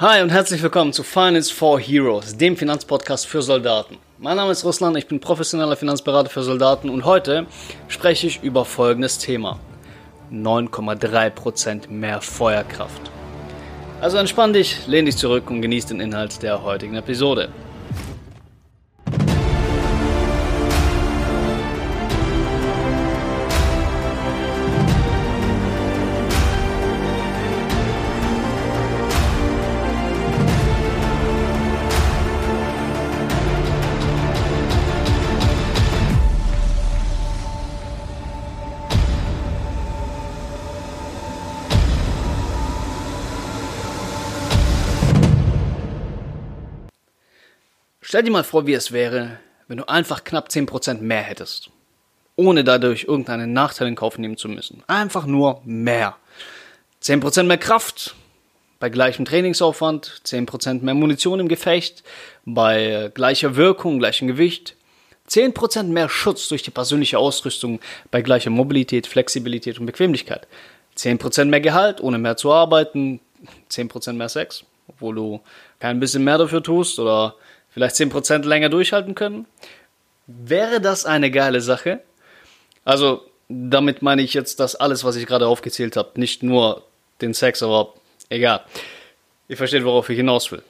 Hi und herzlich willkommen zu Finance for Heroes, dem Finanzpodcast für Soldaten. Mein Name ist Russland, ich bin professioneller Finanzberater für Soldaten und heute spreche ich über folgendes Thema. 9,3% mehr Feuerkraft. Also entspann dich, lehn dich zurück und genieß den Inhalt der heutigen Episode. Stell dir mal vor, wie es wäre, wenn du einfach knapp 10% mehr hättest. Ohne dadurch irgendeinen Nachteil in Kauf nehmen zu müssen. Einfach nur mehr. 10% mehr Kraft bei gleichem Trainingsaufwand, 10% mehr Munition im Gefecht, bei gleicher Wirkung, gleichem Gewicht, 10% mehr Schutz durch die persönliche Ausrüstung bei gleicher Mobilität, Flexibilität und Bequemlichkeit. 10% mehr Gehalt, ohne mehr zu arbeiten, 10% mehr Sex, obwohl du kein bisschen mehr dafür tust oder vielleicht 10% länger durchhalten können. Wäre das eine geile Sache? Also, damit meine ich jetzt das alles, was ich gerade aufgezählt habe. Nicht nur den Sex, aber egal. Ihr versteht, worauf ich hinaus will.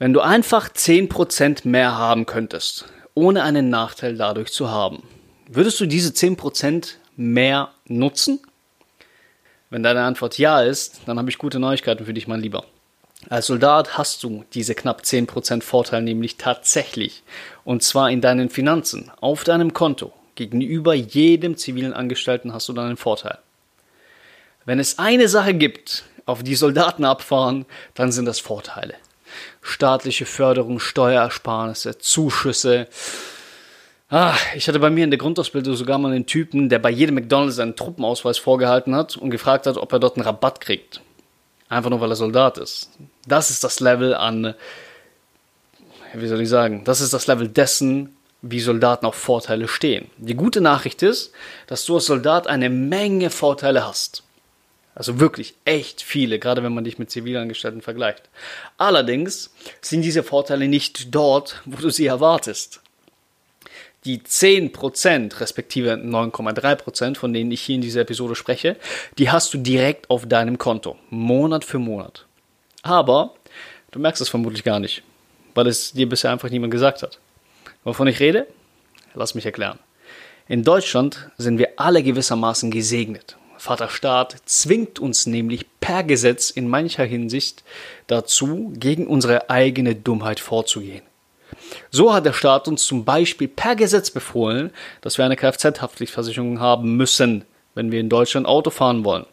Wenn du einfach 10% mehr haben könntest, ohne einen Nachteil dadurch zu haben, würdest du diese 10% mehr nutzen? Wenn deine Antwort ja ist, dann habe ich gute Neuigkeiten für dich, mein Lieber. Als Soldat hast du diese knapp 10% Vorteil nämlich tatsächlich. Und zwar in deinen Finanzen, auf deinem Konto. Gegenüber jedem zivilen Angestellten hast du dann einen Vorteil. Wenn es eine Sache gibt, auf die Soldaten abfahren, dann sind das Vorteile. Staatliche Förderung, Steuersparnisse, Zuschüsse. Ah, ich hatte bei mir in der Grundausbildung sogar mal einen Typen, der bei jedem McDonalds einen Truppenausweis vorgehalten hat und gefragt hat, ob er dort einen Rabatt kriegt. Einfach nur, weil er Soldat ist. Das ist das Level an, wie soll ich sagen, das ist das Level dessen, wie Soldaten auf Vorteile stehen. Die gute Nachricht ist, dass du als Soldat eine Menge Vorteile hast. Also wirklich echt viele, gerade wenn man dich mit Zivilangestellten vergleicht. Allerdings sind diese Vorteile nicht dort, wo du sie erwartest die 10% respektive 9,3%, von denen ich hier in dieser Episode spreche, die hast du direkt auf deinem Konto, Monat für Monat. Aber du merkst es vermutlich gar nicht, weil es dir bisher einfach niemand gesagt hat. Wovon ich rede? Lass mich erklären. In Deutschland sind wir alle gewissermaßen gesegnet. Vater Staat zwingt uns nämlich per Gesetz in mancher Hinsicht dazu, gegen unsere eigene Dummheit vorzugehen. So hat der Staat uns zum Beispiel per Gesetz befohlen, dass wir eine Kfz-Haftpflichtversicherung haben müssen, wenn wir in Deutschland Auto fahren wollen.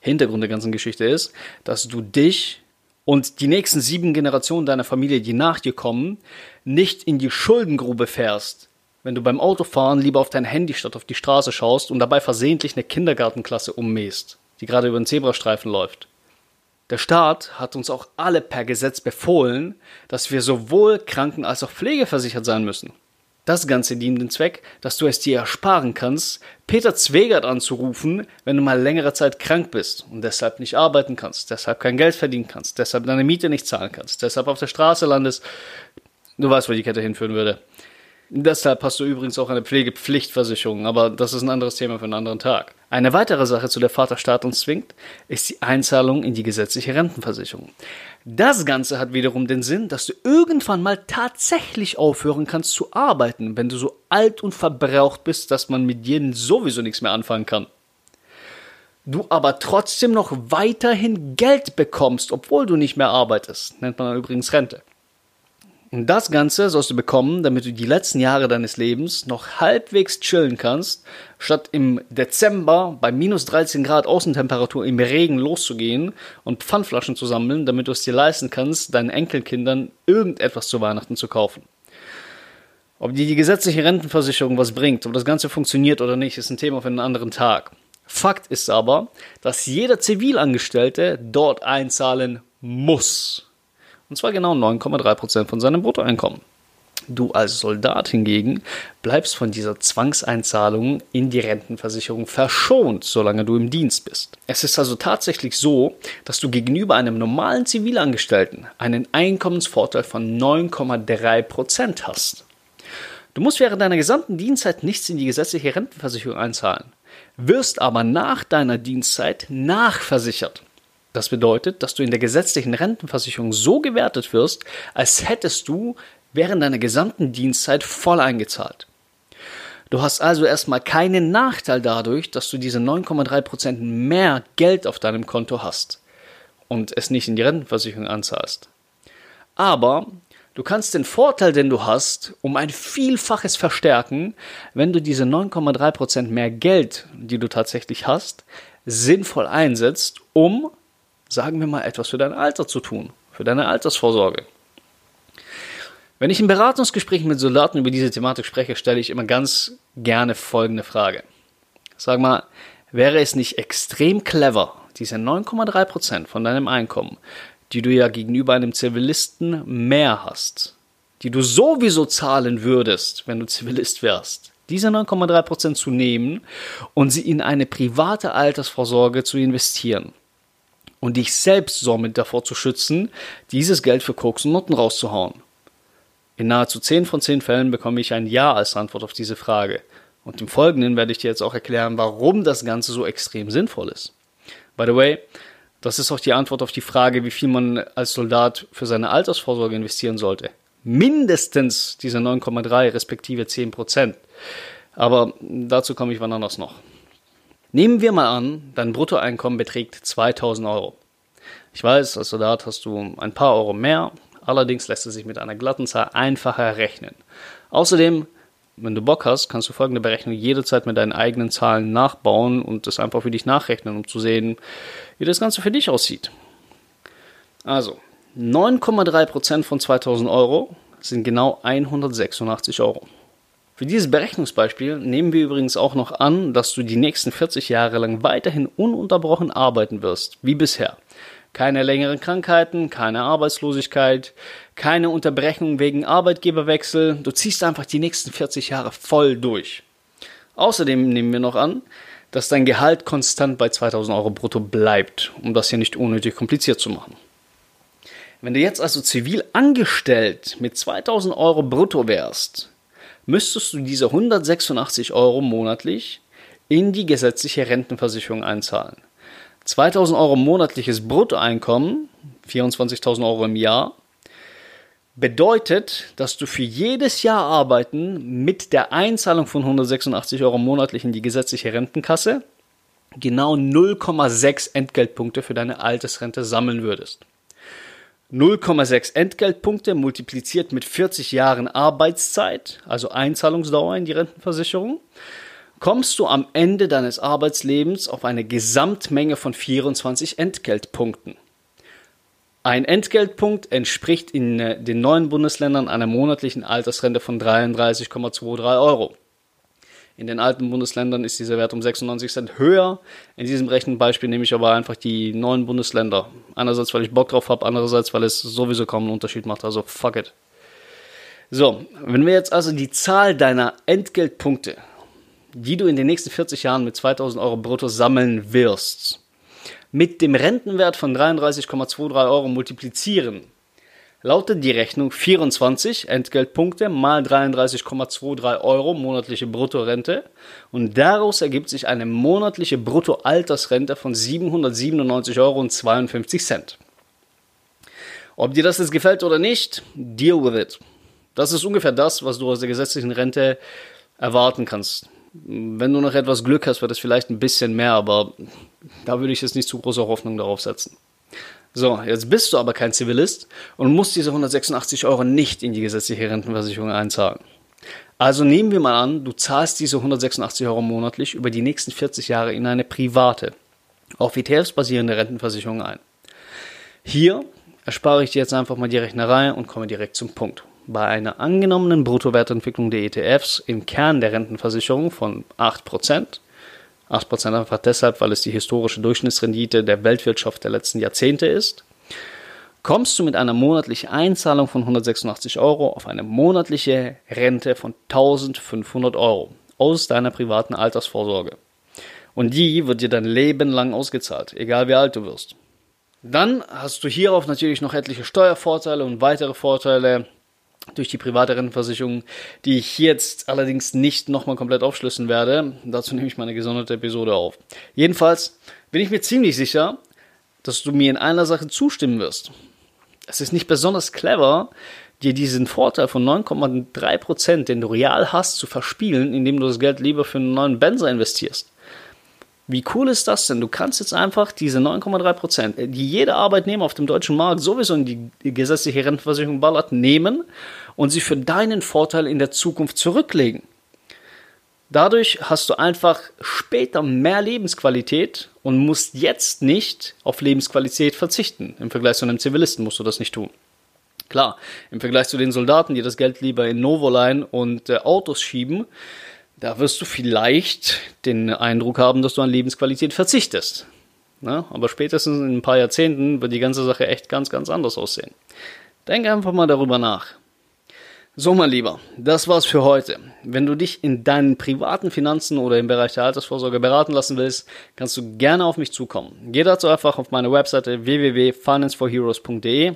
Hintergrund der ganzen Geschichte ist, dass du dich und die nächsten sieben Generationen deiner Familie, die nach dir kommen, nicht in die Schuldengrube fährst, wenn du beim Autofahren lieber auf dein Handy statt auf die Straße schaust und dabei versehentlich eine Kindergartenklasse ummähst, die gerade über den Zebrastreifen läuft. Der Staat hat uns auch alle per Gesetz befohlen, dass wir sowohl kranken- als auch pflegeversichert sein müssen. Das Ganze dient dem Zweck, dass du es dir ersparen kannst, Peter Zwegert anzurufen, wenn du mal längere Zeit krank bist und deshalb nicht arbeiten kannst, deshalb kein Geld verdienen kannst, deshalb deine Miete nicht zahlen kannst, deshalb auf der Straße landest. Du weißt, wo die Kette hinführen würde. Deshalb hast du übrigens auch eine Pflegepflichtversicherung, aber das ist ein anderes Thema für einen anderen Tag. Eine weitere Sache, zu der Vaterstaat uns zwingt, ist die Einzahlung in die gesetzliche Rentenversicherung. Das Ganze hat wiederum den Sinn, dass du irgendwann mal tatsächlich aufhören kannst zu arbeiten, wenn du so alt und verbraucht bist, dass man mit dir sowieso nichts mehr anfangen kann. Du aber trotzdem noch weiterhin Geld bekommst, obwohl du nicht mehr arbeitest. Nennt man übrigens Rente. Und das Ganze sollst du bekommen, damit du die letzten Jahre deines Lebens noch halbwegs chillen kannst, statt im Dezember bei minus 13 Grad Außentemperatur im Regen loszugehen und Pfandflaschen zu sammeln, damit du es dir leisten kannst, deinen Enkelkindern irgendetwas zu Weihnachten zu kaufen. Ob dir die gesetzliche Rentenversicherung was bringt, ob das Ganze funktioniert oder nicht, ist ein Thema für einen anderen Tag. Fakt ist aber, dass jeder Zivilangestellte dort einzahlen muss. Und zwar genau 9,3% von seinem Bruttoeinkommen. Du als Soldat hingegen bleibst von dieser Zwangseinzahlung in die Rentenversicherung verschont, solange du im Dienst bist. Es ist also tatsächlich so, dass du gegenüber einem normalen Zivilangestellten einen Einkommensvorteil von 9,3 Prozent hast. Du musst während deiner gesamten Dienstzeit nichts in die gesetzliche Rentenversicherung einzahlen, wirst aber nach deiner Dienstzeit nachversichert. Das bedeutet, dass du in der gesetzlichen Rentenversicherung so gewertet wirst, als hättest du während deiner gesamten Dienstzeit voll eingezahlt. Du hast also erstmal keinen Nachteil dadurch, dass du diese 9,3% mehr Geld auf deinem Konto hast und es nicht in die Rentenversicherung anzahlst. Aber du kannst den Vorteil, den du hast, um ein Vielfaches verstärken, wenn du diese 9,3% mehr Geld, die du tatsächlich hast, sinnvoll einsetzt, um, sagen wir mal, etwas für dein Alter zu tun, für deine Altersvorsorge. Wenn ich in Beratungsgesprächen mit Soldaten über diese Thematik spreche, stelle ich immer ganz gerne folgende Frage. Sag mal, wäre es nicht extrem clever, diese 9,3% von deinem Einkommen, die du ja gegenüber einem Zivilisten mehr hast, die du sowieso zahlen würdest, wenn du Zivilist wärst, diese 9,3% zu nehmen und sie in eine private Altersvorsorge zu investieren und dich selbst somit davor zu schützen, dieses Geld für Koks und Noten rauszuhauen. In nahezu 10 von 10 Fällen bekomme ich ein Ja als Antwort auf diese Frage. Und im Folgenden werde ich dir jetzt auch erklären, warum das Ganze so extrem sinnvoll ist. By the way, das ist auch die Antwort auf die Frage, wie viel man als Soldat für seine Altersvorsorge investieren sollte. Mindestens diese 9,3 respektive 10 Prozent. Aber dazu komme ich wann anders noch. Nehmen wir mal an, dein Bruttoeinkommen beträgt 2000 Euro. Ich weiß, als Soldat hast du ein paar Euro mehr, Allerdings lässt es sich mit einer glatten Zahl einfacher rechnen. Außerdem, wenn du Bock hast, kannst du folgende Berechnung jederzeit mit deinen eigenen Zahlen nachbauen und das einfach für dich nachrechnen, um zu sehen, wie das Ganze für dich aussieht. Also, 9,3% von 2000 Euro sind genau 186 Euro. Für dieses Berechnungsbeispiel nehmen wir übrigens auch noch an, dass du die nächsten 40 Jahre lang weiterhin ununterbrochen arbeiten wirst, wie bisher. Keine längeren Krankheiten, keine Arbeitslosigkeit, keine Unterbrechung wegen Arbeitgeberwechsel. Du ziehst einfach die nächsten 40 Jahre voll durch. Außerdem nehmen wir noch an, dass dein Gehalt konstant bei 2000 Euro brutto bleibt, um das hier nicht unnötig kompliziert zu machen. Wenn du jetzt also zivil angestellt mit 2000 Euro brutto wärst, müsstest du diese 186 Euro monatlich in die gesetzliche Rentenversicherung einzahlen. 2000 Euro monatliches Bruttoeinkommen, 24.000 Euro im Jahr, bedeutet, dass du für jedes Jahr arbeiten mit der Einzahlung von 186 Euro monatlich in die gesetzliche Rentenkasse genau 0,6 Entgeltpunkte für deine Altersrente sammeln würdest. 0,6 Entgeltpunkte multipliziert mit 40 Jahren Arbeitszeit, also Einzahlungsdauer in die Rentenversicherung, kommst du am Ende deines Arbeitslebens auf eine Gesamtmenge von 24 Entgeltpunkten. Ein Entgeltpunkt entspricht in äh, den neuen Bundesländern einer monatlichen Altersrente von 33,23 Euro. In den alten Bundesländern ist dieser Wert um 96 Cent höher. In diesem Rechenbeispiel nehme ich aber einfach die neuen Bundesländer. Einerseits, weil ich Bock drauf habe, andererseits, weil es sowieso kaum einen Unterschied macht. Also fuck it. So, wenn wir jetzt also die Zahl deiner Entgeltpunkte die du in den nächsten 40 Jahren mit 2000 Euro brutto sammeln wirst, mit dem Rentenwert von 33,23 Euro multiplizieren, lautet die Rechnung 24 Entgeltpunkte mal 33,23 Euro monatliche Bruttorente und daraus ergibt sich eine monatliche Bruttoaltersrente von 797,52 Euro. Ob dir das jetzt gefällt oder nicht, deal with it. Das ist ungefähr das, was du aus der gesetzlichen Rente erwarten kannst. Wenn du noch etwas Glück hast, wird es vielleicht ein bisschen mehr, aber da würde ich jetzt nicht zu große Hoffnung darauf setzen. So, jetzt bist du aber kein Zivilist und musst diese 186 Euro nicht in die gesetzliche Rentenversicherung einzahlen. Also nehmen wir mal an, du zahlst diese 186 Euro monatlich über die nächsten 40 Jahre in eine private, auf ETFs basierende Rentenversicherung ein. Hier erspare ich dir jetzt einfach mal die Rechnerei und komme direkt zum Punkt bei einer angenommenen Bruttowertentwicklung der ETFs im Kern der Rentenversicherung von 8%, 8% einfach deshalb, weil es die historische Durchschnittsrendite der Weltwirtschaft der letzten Jahrzehnte ist, kommst du mit einer monatlichen Einzahlung von 186 Euro auf eine monatliche Rente von 1500 Euro aus deiner privaten Altersvorsorge. Und die wird dir dein Leben lang ausgezahlt, egal wie alt du wirst. Dann hast du hierauf natürlich noch etliche Steuervorteile und weitere Vorteile durch die private Rentenversicherung, die ich jetzt allerdings nicht nochmal komplett aufschlüsseln werde. Dazu nehme ich meine gesonderte Episode auf. Jedenfalls bin ich mir ziemlich sicher, dass du mir in einer Sache zustimmen wirst. Es ist nicht besonders clever, dir diesen Vorteil von 9,3%, den du real hast, zu verspielen, indem du das Geld lieber für einen neuen Benzer investierst. Wie cool ist das denn? Du kannst jetzt einfach diese 9,3% die jeder Arbeitnehmer auf dem deutschen Markt sowieso in die gesetzliche Rentenversicherung ballert, nehmen und sie für deinen Vorteil in der Zukunft zurücklegen. Dadurch hast du einfach später mehr Lebensqualität und musst jetzt nicht auf Lebensqualität verzichten. Im Vergleich zu einem Zivilisten musst du das nicht tun. Klar, im Vergleich zu den Soldaten, die das Geld lieber in Novoline und äh, Autos schieben, da wirst du vielleicht den Eindruck haben, dass du an Lebensqualität verzichtest. Na, aber spätestens in ein paar Jahrzehnten wird die ganze Sache echt ganz, ganz anders aussehen. Denk einfach mal darüber nach. So, mein Lieber, das war's für heute. Wenn du dich in deinen privaten Finanzen oder im Bereich der Altersvorsorge beraten lassen willst, kannst du gerne auf mich zukommen. Geh dazu einfach auf meine Webseite www.financeforheroes.de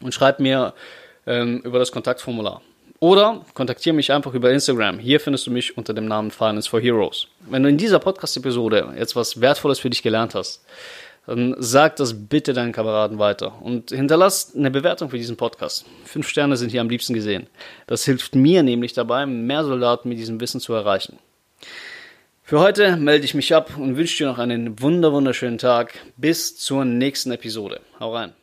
und schreib mir ähm, über das Kontaktformular. Oder kontaktiere mich einfach über Instagram. Hier findest du mich unter dem Namen Finance for Heroes. Wenn du in dieser Podcast-Episode jetzt was Wertvolles für dich gelernt hast, dann sag das bitte deinen Kameraden weiter und hinterlass eine Bewertung für diesen Podcast. Fünf Sterne sind hier am liebsten gesehen. Das hilft mir nämlich dabei, mehr Soldaten mit diesem Wissen zu erreichen. Für heute melde ich mich ab und wünsche dir noch einen wunderschönen Tag. Bis zur nächsten Episode. Hau rein.